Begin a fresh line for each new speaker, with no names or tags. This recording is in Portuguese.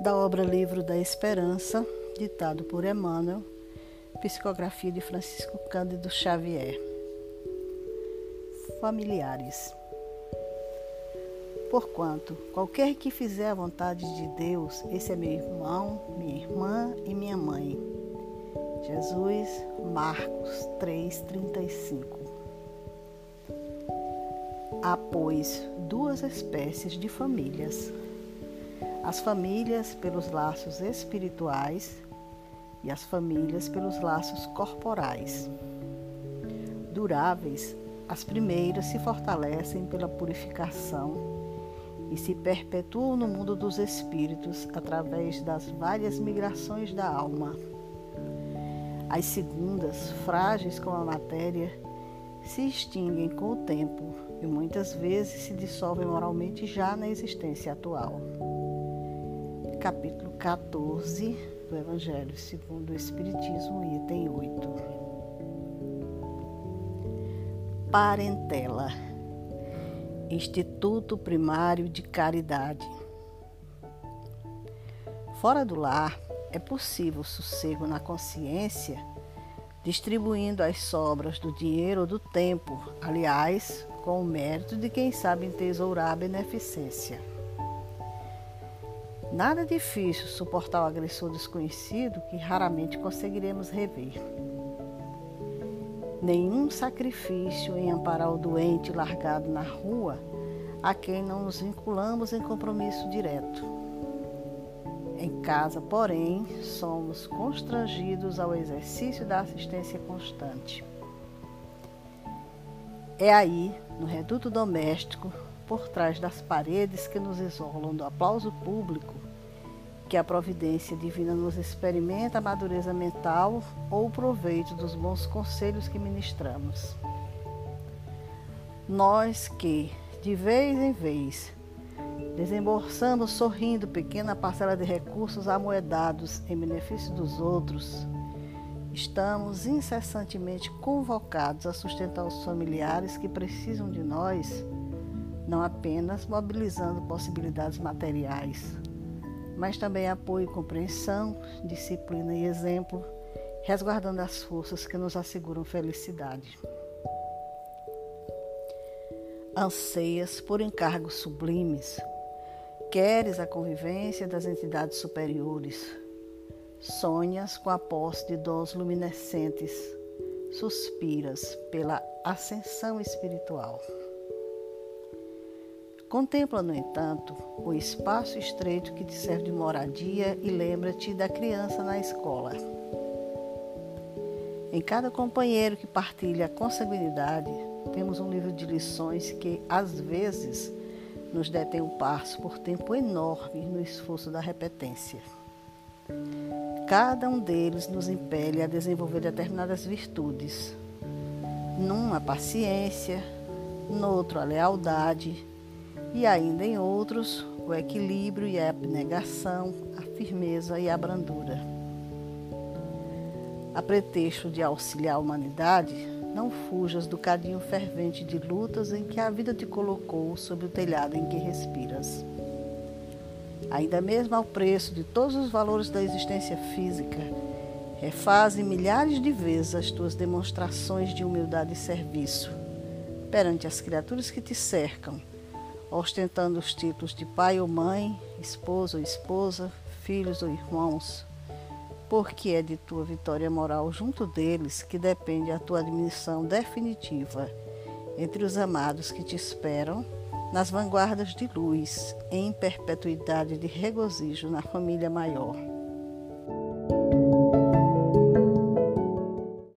da obra Livro da Esperança, ditado por Emmanuel, psicografia de Francisco Cândido Xavier. Familiares. Porquanto, qualquer que fizer a vontade de Deus, esse é meu irmão, minha irmã e minha mãe. Jesus, Marcos 3,35 Há, pois, duas espécies de famílias: as famílias pelos laços espirituais e as famílias pelos laços corporais. Duráveis, as primeiras se fortalecem pela purificação e se perpetuam no mundo dos espíritos através das várias migrações da alma. As segundas, frágeis como a matéria, se extinguem com o tempo e muitas vezes se dissolvem moralmente já na existência atual. Capítulo 14 do Evangelho segundo o Espiritismo, item 8. Parentela Instituto Primário de Caridade. Fora do lar, é possível sossego na consciência distribuindo as sobras do dinheiro ou do tempo, aliás, com o mérito de quem sabe entesourar a beneficência. Nada difícil suportar o agressor desconhecido que raramente conseguiremos rever. Nenhum sacrifício em amparar o doente largado na rua a quem não nos vinculamos em compromisso direto. Em casa, porém, somos constrangidos ao exercício da assistência constante. É aí, no reduto doméstico, por trás das paredes que nos isolam do aplauso público, que a providência divina nos experimenta a madureza mental ou o proveito dos bons conselhos que ministramos. Nós que, de vez em vez, desembolsamos sorrindo pequena parcela de recursos amoedados em benefício dos outros, estamos incessantemente convocados a sustentar os familiares que precisam de nós, não apenas mobilizando possibilidades materiais, mas também apoio compreensão, disciplina e exemplo, resguardando as forças que nos asseguram felicidade. Anseias por encargos sublimes, Queres a convivência das entidades superiores. Sonhas com a posse de dons luminescentes. Suspiras pela ascensão espiritual. Contempla, no entanto, o espaço estreito que te serve de moradia e lembra-te da criança na escola. Em cada companheiro que partilha a consanguinidade, temos um livro de lições que, às vezes, nos detém o passo por tempo enorme no esforço da repetência. Cada um deles nos impele a desenvolver determinadas virtudes. Num, a paciência, no outro, a lealdade, e ainda em outros, o equilíbrio e a abnegação, a firmeza e a brandura. A pretexto de auxiliar a humanidade, não fujas do cadinho fervente de lutas em que a vida te colocou sob o telhado em que respiras. Ainda mesmo ao preço de todos os valores da existência física, refaze milhares de vezes as tuas demonstrações de humildade e serviço perante as criaturas que te cercam, ostentando os títulos de pai ou mãe, esposo ou esposa, filhos ou irmãos porque é de tua vitória moral junto deles que depende a tua admissão definitiva entre os amados que te esperam nas vanguardas de luz, em perpetuidade de regozijo na família maior.